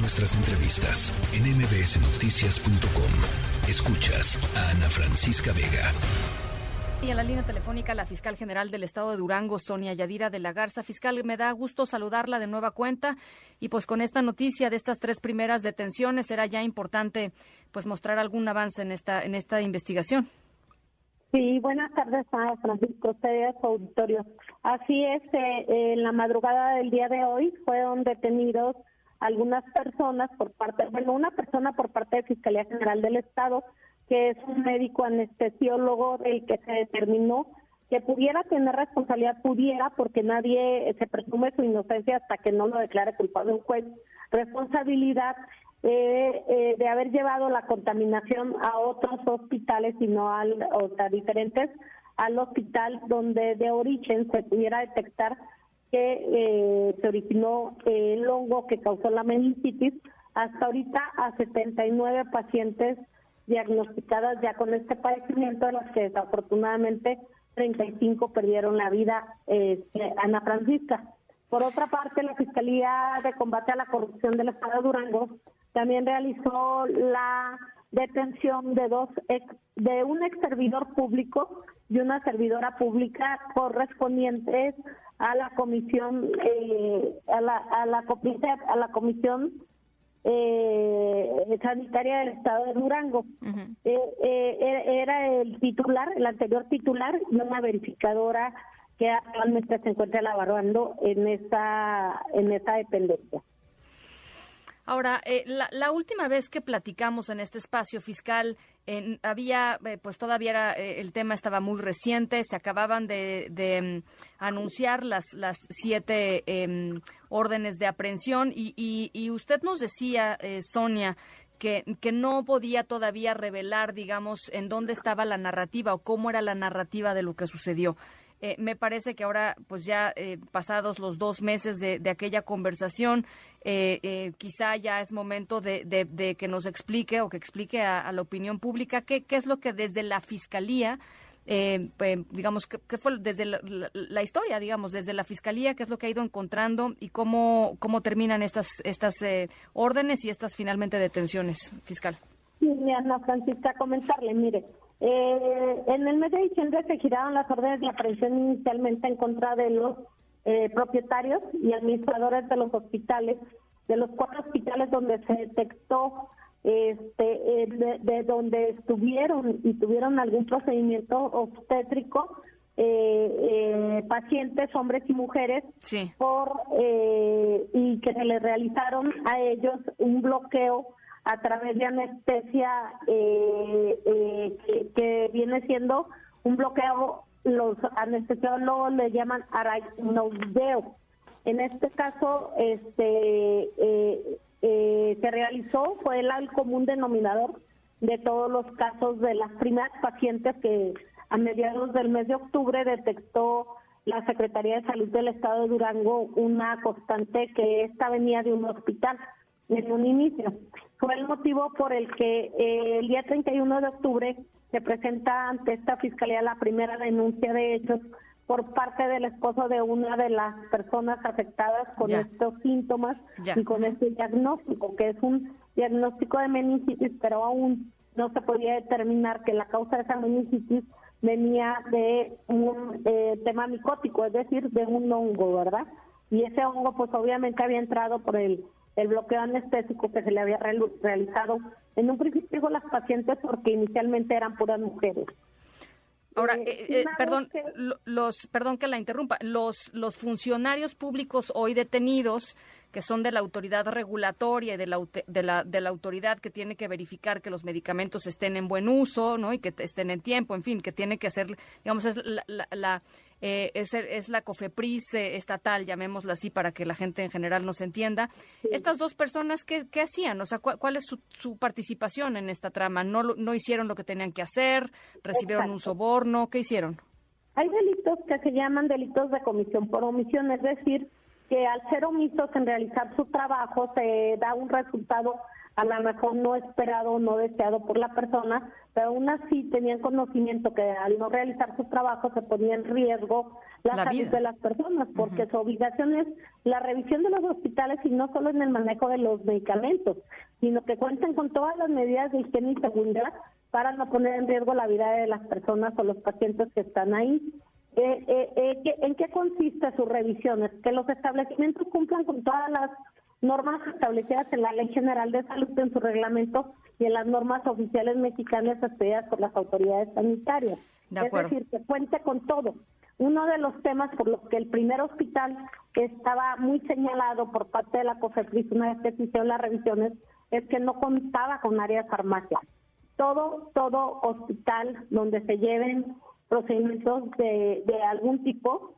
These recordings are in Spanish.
Nuestras entrevistas en mbsnoticias.com. Escuchas a Ana Francisca Vega. Y en la línea telefónica la fiscal general del estado de Durango, Sonia Yadira de la Garza. Fiscal, me da gusto saludarla de nueva cuenta y pues con esta noticia de estas tres primeras detenciones será ya importante pues mostrar algún avance en esta en esta investigación. Sí, buenas tardes a Francisco, ustedes, auditorio. Así es, eh, en la madrugada del día de hoy fueron detenidos algunas personas por parte, bueno, una persona por parte de Fiscalía General del Estado, que es un médico anestesiólogo del que se determinó que pudiera tener responsabilidad, pudiera, porque nadie se presume su inocencia hasta que no lo declare culpable un juez, responsabilidad eh, eh, de haber llevado la contaminación a otros hospitales y no al, o sea, diferentes al hospital donde de origen se pudiera detectar que eh, se originó el hongo que causó la meningitis, hasta ahorita a 79 pacientes diagnosticadas ya con este padecimiento, de los que desafortunadamente 35 perdieron la vida, eh, Ana Francisca. Por otra parte, la Fiscalía de Combate a la Corrupción del Estado de Durango también realizó la detención de dos de un ex servidor público y una servidora pública correspondientes a la comisión eh, a la a la, a la comisión eh, sanitaria del estado de Durango. Eh, eh, era el titular el anterior titular y una verificadora que actualmente se encuentra laborando en esta en esta dependencia. Ahora, eh, la, última vez que platicamos en este espacio fiscal, había, eh, pues todavía era, eh, el tema estaba muy reciente, se acababan de, mm, anunciar las, las siete em, órdenes de aprehensión y, y, usted nos decía, Sonia, que, que, no podía todavía revelar, digamos, en dónde estaba la narrativa o cómo era la narrativa de lo que sucedió. Eh, me parece que ahora, pues ya eh, pasados los dos meses de, aquella conversación, eh, quizá ya es momento de, que nos explique o que explique a, la opinión pública qué, qué, es lo que desde la Fiscalía, pues, digamos, qué, fue desde la, historia, digamos, desde la Fiscalía, qué es lo que ha ido encontrando y cómo, cómo terminan estas, estas órdenes y estas finalmente detenciones, fiscal. Sí, Ana Francisca, comentarle, mire, eh, en el mes de diciembre se giraron las órdenes de aprehensión inicialmente en contra de los eh, propietarios y administradores de los hospitales, de los cuatro hospitales donde se detectó este eh, de, donde estuvieron y tuvieron algún procedimiento obstétrico eh, pacientes hombres y mujeres por y que se les realizaron a ellos un bloqueo a través de anestesia eh, eh, que, viene siendo un bloqueo, los anestesiólogos le llaman aracnoideo. En este caso, este eh, se realizó, fue el común denominador de todos los casos de las primeras pacientes que a mediados del mes de octubre detectó la Secretaría de Salud del Estado de Durango una constante que esta venía de un hospital en un inicio. Fue el motivo por el que eh, el día 31 de octubre se presenta ante esta fiscalía la primera denuncia de hechos por parte del esposo de una de las personas afectadas con estos síntomas y con este diagnóstico, que es un diagnóstico de meningitis, pero aún no se podía determinar que la causa de esa meningitis venía de un eh, tema micótico, es decir, de un hongo, ¿verdad? Y ese hongo, pues obviamente había entrado por el el bloqueo anestésico que se le había realizado en un principio las pacientes porque inicialmente eran puras mujeres. Ahora, eh, eh, eh, perdón, los, perdón que la interrumpa, los, los funcionarios públicos hoy detenidos que son de la autoridad regulatoria y de la, de la, de la autoridad que tiene que verificar que los medicamentos estén en buen uso, ¿no? Y que estén en tiempo, en fin, que tiene que hacer, digamos, es la, eh, es, es, la COFEPRIS eh, estatal, llamémosla así para que la gente en general nos entienda. Estas dos personas, ¿qué, qué hacían? O sea, ¿cuál, es su, su, participación en esta trama? ¿No, ¿No hicieron lo que tenían que hacer? ¿Recibieron un soborno? ¿Qué hicieron? Hay delitos que se llaman delitos de comisión por omisión, es decir, que al ser omisos en realizar su trabajo se da un resultado a lo mejor no esperado, no deseado por la persona, pero aún así tenían conocimiento que al no realizar su trabajo se ponía en riesgo la, salud de las personas, porque su obligación es la revisión de los hospitales y no solo en el manejo de los medicamentos, sino que cuenten con todas las medidas de higiene y seguridad para no poner en riesgo la vida de las personas o los pacientes que están ahí. Eh, eh, eh ¿En qué consiste sus revisiones? Que los establecimientos cumplan con todas las normas establecidas en la Ley General de Salud, en su reglamento y en las normas oficiales mexicanas expedidas por las autoridades sanitarias. es decir, que cuente con todo. Uno de los temas por los que el primer hospital que estaba muy señalado por parte de la COFEPRIS una vez que hicieron las revisiones es que no contaba con área de farmacia. Todo, todo hospital donde se lleven procedimientos de, de algún tipo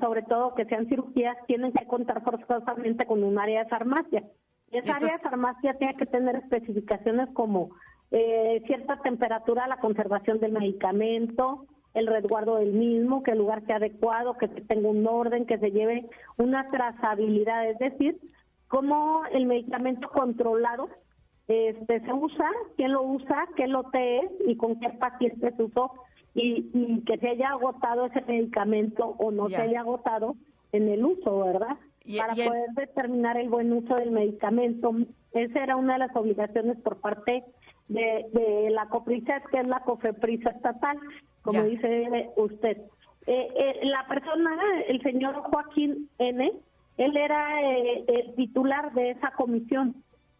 sobre todo que sean cirugías, tienen que contar forzosamente con un área de farmacia. Y esa área de farmacia tiene que tener especificaciones como eh, cierta temperatura, la conservación del medicamento, el resguardo del mismo, que el lugar sea adecuado, que tenga un orden, que se lleve una trazabilidad, es decir, cómo el medicamento controlado este, se usa, quién lo usa, qué lote es y con qué paciente se usó y, que se haya agotado ese medicamento o no se haya agotado en el uso, ¿verdad? Para poder determinar el buen uso del medicamento. Esa era una de las obligaciones por parte de, la COPRISET, que es la COFEPRISA estatal, como dice usted. Eh, eh, la persona, el señor Joaquín N., él era eh, el titular de esa comisión.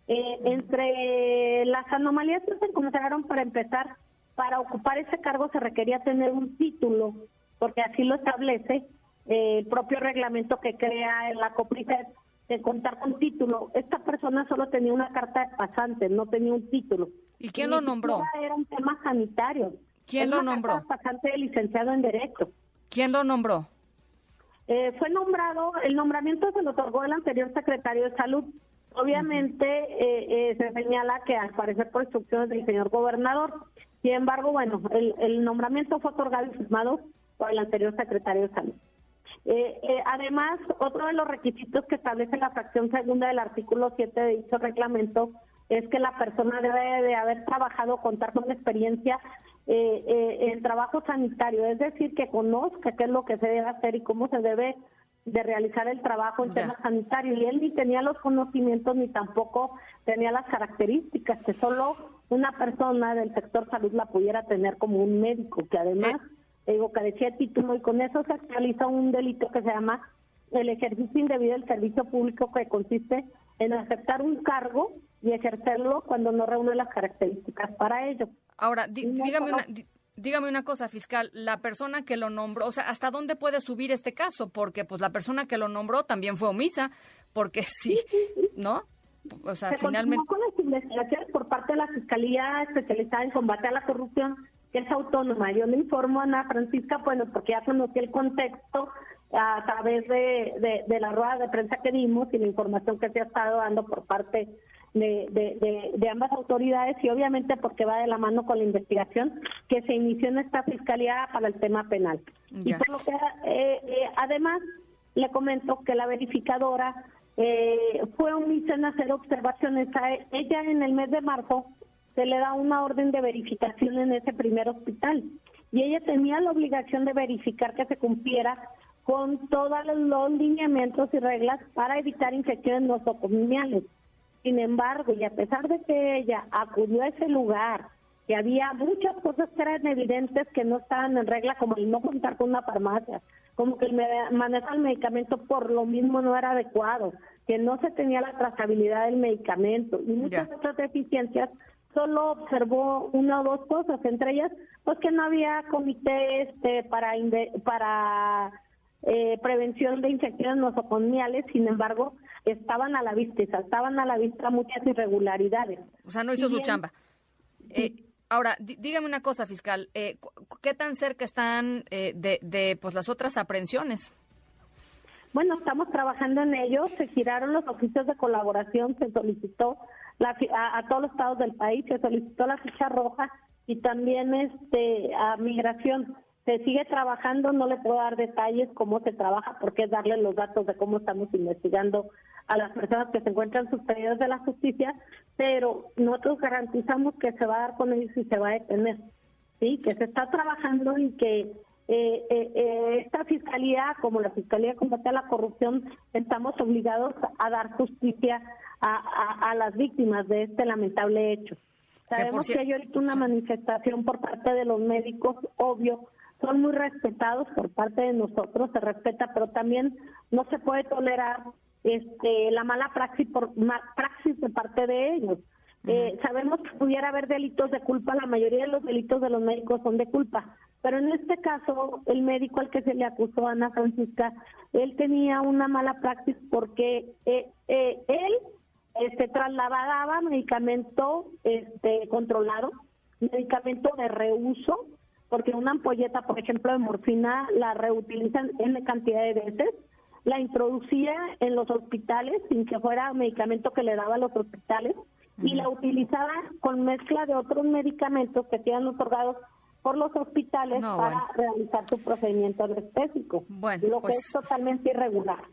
entre las anomalías que se encontraron para empezar para ocupar ese cargo se requería tener un título, porque así lo establece eh, el propio reglamento que crea en la COPRIFED de contar con título. Esta persona solo tenía una carta de pasante, no tenía un título. ¿Y quién lo nombró? Era un tema sanitario. ¿Quién lo nombró? Carta de pasante de licenciado en Derecho. ¿Quién lo nombró? Eh, fue nombrado, el nombramiento se lo otorgó el anterior secretario de Salud. Obviamente eh, se señala que al parecer por instrucciones del señor gobernador. Sin embargo, bueno, el, nombramiento fue otorgado y firmado por el anterior secretario de Salud. Eh, eh, además, otro de los requisitos que establece la fracción segunda del artículo 7 de dicho reglamento es que la persona debe de haber trabajado, contar con experiencia eh, en trabajo sanitario, es decir, que conozca qué es lo que se debe hacer y cómo se debe de realizar el trabajo en temas sanitarios. Y él ni tenía los conocimientos ni tampoco tenía las características que solo una persona del sector salud la pudiera tener como un médico, que además, eh. digo, carecía de título y con eso se actualiza un delito que se llama el ejercicio indebido del servicio público que consiste en aceptar un cargo y ejercerlo cuando no reúne las características para ello. Ahora, dígame, una, dígame una cosa, fiscal, la persona que lo nombró, o sea, ¿hasta dónde puede subir este caso? Porque pues la persona que lo nombró también fue omisa, porque sí, ¿no? O sea, Se finalmente... con las investigaciones parte de la Fiscalía Especializada en Combate a la Corrupción, que es autónoma. Yo le informo a Ana Francisca, bueno, porque ya conocí el contexto a través de, de, la rueda de prensa que dimos y la información que se ha estado dando por parte de, de, de, ambas autoridades y obviamente porque va de la mano con la investigación que se inició en esta fiscalía para el tema penal. Y por lo que eh, eh, además le comento que la verificadora eh, fue omisa en hacer observaciones. A ella en el mes de marzo se le da una orden de verificación en ese primer hospital y ella tenía la obligación de verificar que se cumpliera con todos los lineamientos y reglas para evitar infecciones nosocomiales. Sin embargo, y a pesar de que ella acudió a ese lugar, que había muchas cosas que eran evidentes que no estaban en regla, como el no contar con una farmacia, como que el manejo del medicamento por lo mismo no era adecuado, que no se tenía la trazabilidad del medicamento y muchas otras deficiencias, solo observó una o dos cosas, entre ellas, pues que no había comité este para para eh, prevención de infecciones nosocomiales, sin embargo, estaban a la vista y saltaban a la vista muchas irregularidades. O sea, no hizo su chamba. Eh, Ahora, dígame una cosa, fiscal, eh, ¿qué tan cerca están eh, de, de pues, las otras aprehensiones? Bueno, estamos trabajando en ello. Se giraron los oficios de colaboración, se solicitó a, todos los estados del país, se solicitó la ficha roja y también este a migración. Se sigue trabajando, no le puedo dar detalles cómo se trabaja, porque es darle los datos de cómo estamos investigando a las personas que se encuentran suspendidas de la justicia, pero nosotros garantizamos que se va a dar con ellos y se va a detener, sí, que se está trabajando y que eh, eh, eh, esta fiscalía, como la fiscalía de combate a la corrupción, estamos obligados a dar justicia a, las víctimas de este lamentable hecho. Sabemos que hay ahorita una manifestación por parte de los médicos, obvio, son muy respetados por parte de nosotros, se respeta, pero también no se puede tolerar este, la mala praxis, por, praxis de parte de ellos. Eh, sabemos que pudiera haber delitos de culpa, la mayoría de los delitos de los médicos son de culpa, pero en este caso el médico al que se le acusó Ana Francisca, él tenía una mala praxis porque eh, eh, él este, trasladaba medicamento este, controlado, medicamento de reuso, porque una ampolleta, por ejemplo, de morfina la reutilizan en cantidad de veces la introducía en los hospitales sin que fuera medicamento que le daba a los hospitales y la utilizaba con mezcla de otros medicamentos que quedan otorgados por los hospitales para realizar su procedimiento anestésico, bueno, lo que pues es totalmente irregular.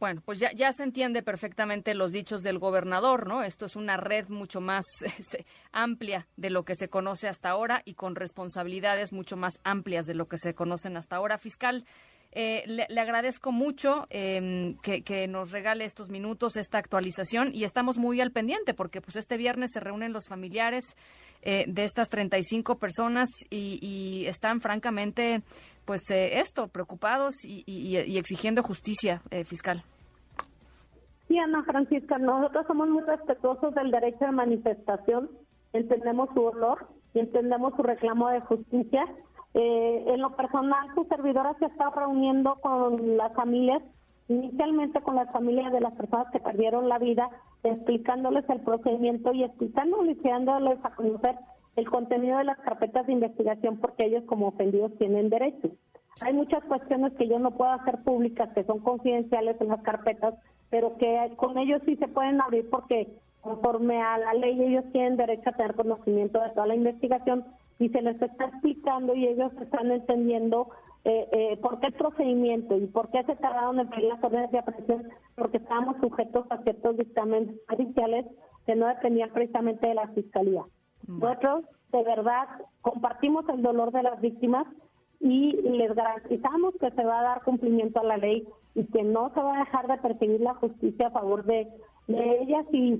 Bueno, pues ya, ya se entiende perfectamente los dichos del gobernador, ¿no? Esto es una red mucho más este, amplia de lo que se conoce hasta ahora y con responsabilidades mucho más amplias de lo que se conocen hasta ahora. Fiscal, eh, le, agradezco mucho em, que, nos regale estos minutos, esta actualización y estamos muy al pendiente porque pues este viernes se reúnen los familiares eh, de estas 35 personas y, están francamente pues eh, esto, preocupados y, exigiendo justicia fiscal. Sí, Ana Francisca, nosotros somos muy respetuosos del derecho de manifestación, entendemos su dolor y entendemos su reclamo de justicia eh, en lo personal, su servidora se está reuniendo con las familias, inicialmente con las familias de las personas que perdieron la vida, explicándoles el procedimiento y explicándoles y dándoles a conocer el contenido de las carpetas de investigación porque ellos como ofendidos tienen derecho. Hay muchas cuestiones que yo no puedo hacer públicas, que son confidenciales en las carpetas, pero que con ellos sí se pueden abrir porque conforme a la ley ellos tienen derecho a tener conocimiento de toda la investigación y se les está explicando y ellos están entendiendo eh, eh, por qué el procedimiento y por qué se tardaron en pedir las órdenes de aprehensión, porque estábamos sujetos a ciertos dictámenes judiciales que no dependían precisamente de la Fiscalía. Nosotros, de verdad, compartimos el dolor de las víctimas y les garantizamos que se va a dar cumplimiento a la ley y que no se va a dejar de perseguir la justicia a favor de, ellas y,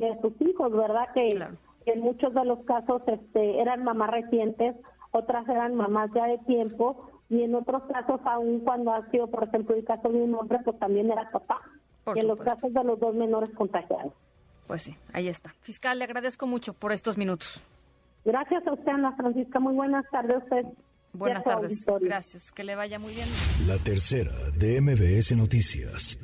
de sus hijos, ¿verdad? Que en muchos de los casos este, eran mamás recientes, otras eran mamás ya de tiempo, y en otros casos, aún cuando ha sido, por ejemplo, el caso de un hombre, pues también era papá. y en los casos de los dos menores contagiados. Pues sí, ahí está. Fiscal, le agradezco mucho por estos minutos. Gracias a usted, Ana Francisca. Muy buenas tardes a usted. Buenas tardes. Gracias. Que le vaya muy bien. La tercera de MBS Noticias.